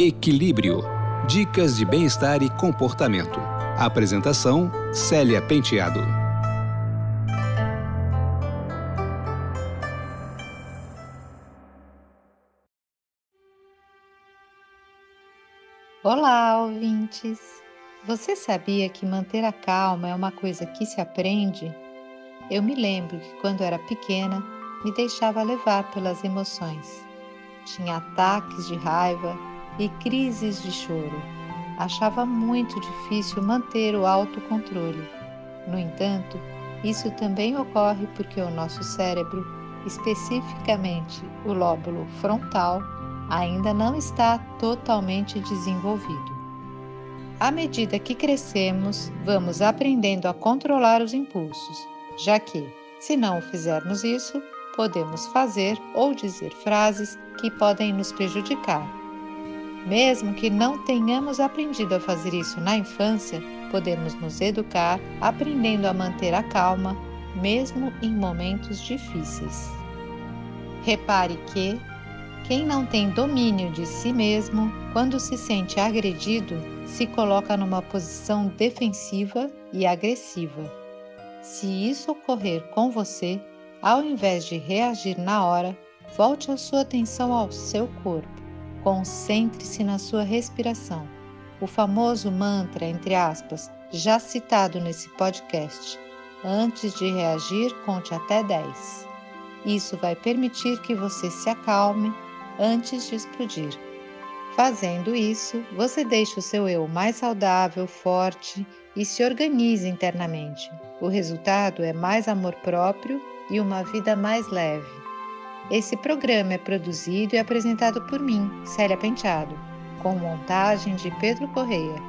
Equilíbrio. Dicas de bem-estar e comportamento. Apresentação: Célia Penteado. Olá, ouvintes! Você sabia que manter a calma é uma coisa que se aprende? Eu me lembro que quando era pequena me deixava levar pelas emoções. Tinha ataques de raiva e crises de choro. Achava muito difícil manter o autocontrole. No entanto, isso também ocorre porque o nosso cérebro, especificamente o lóbulo frontal, ainda não está totalmente desenvolvido. À medida que crescemos, vamos aprendendo a controlar os impulsos, já que, se não fizermos isso, podemos fazer ou dizer frases que podem nos prejudicar. Mesmo que não tenhamos aprendido a fazer isso na infância, podemos nos educar aprendendo a manter a calma, mesmo em momentos difíceis. Repare que, quem não tem domínio de si mesmo, quando se sente agredido, se coloca numa posição defensiva e agressiva. Se isso ocorrer com você, ao invés de reagir na hora, volte a sua atenção ao seu corpo. Concentre-se na sua respiração. O famoso mantra, entre aspas, já citado nesse podcast. Antes de reagir, conte até 10. Isso vai permitir que você se acalme antes de explodir. Fazendo isso, você deixa o seu eu mais saudável, forte e se organiza internamente. O resultado é mais amor próprio e uma vida mais leve. Esse programa é produzido e apresentado por mim, Célia Penteado, com montagem de Pedro Correia.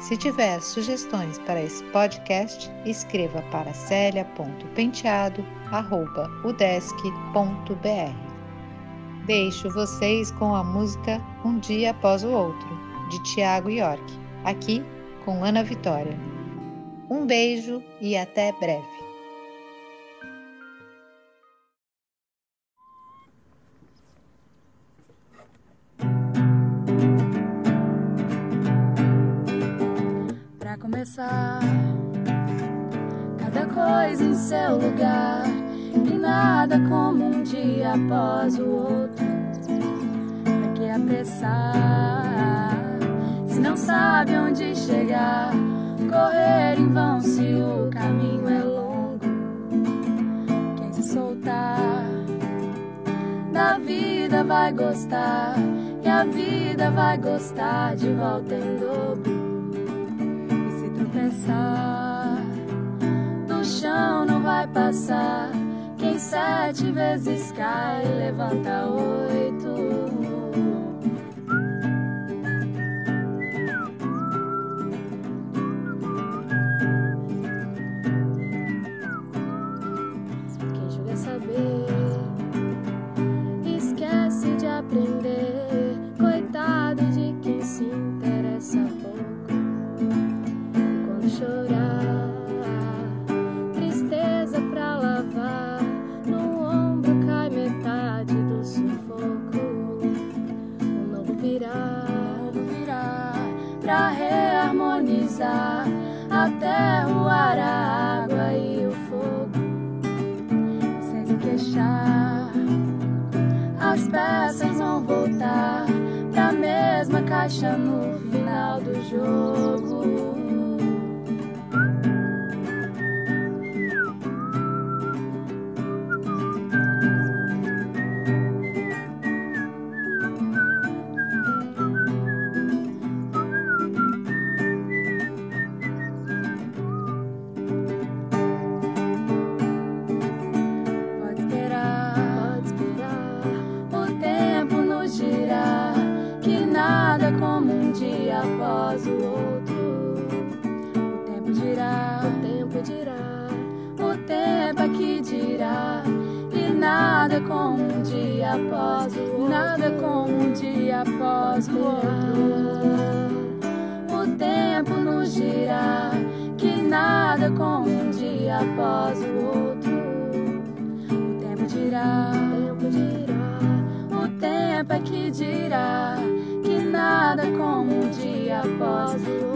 Se tiver sugestões para esse podcast, escreva para celia.penteado.udesc.br. Deixo vocês com a música Um Dia Após o Outro, de Tiago York, aqui com Ana Vitória. Um beijo e até breve. Cada coisa em seu lugar e nada como um dia após o outro. Pra que apressar? Se não sabe onde chegar, correr em vão se o caminho é longo. Quem se soltar da vida vai gostar, e a vida vai gostar de volta em dobro. Tropeçar, do chão não vai passar quem sete vezes cai, levanta oito. Quem julga saber, esquece de aprender. Terra, o a água e o fogo. Sem se queixar, as peças vão voltar pra mesma caixa no final do jogo. Que dirá, e nada como um dia após o outro, nada como um dia após o outro. O tempo nos girar, que nada como um dia após o outro. O tempo dirá, o tempo dirá, o tempo é que dirá que nada como um dia após, nada como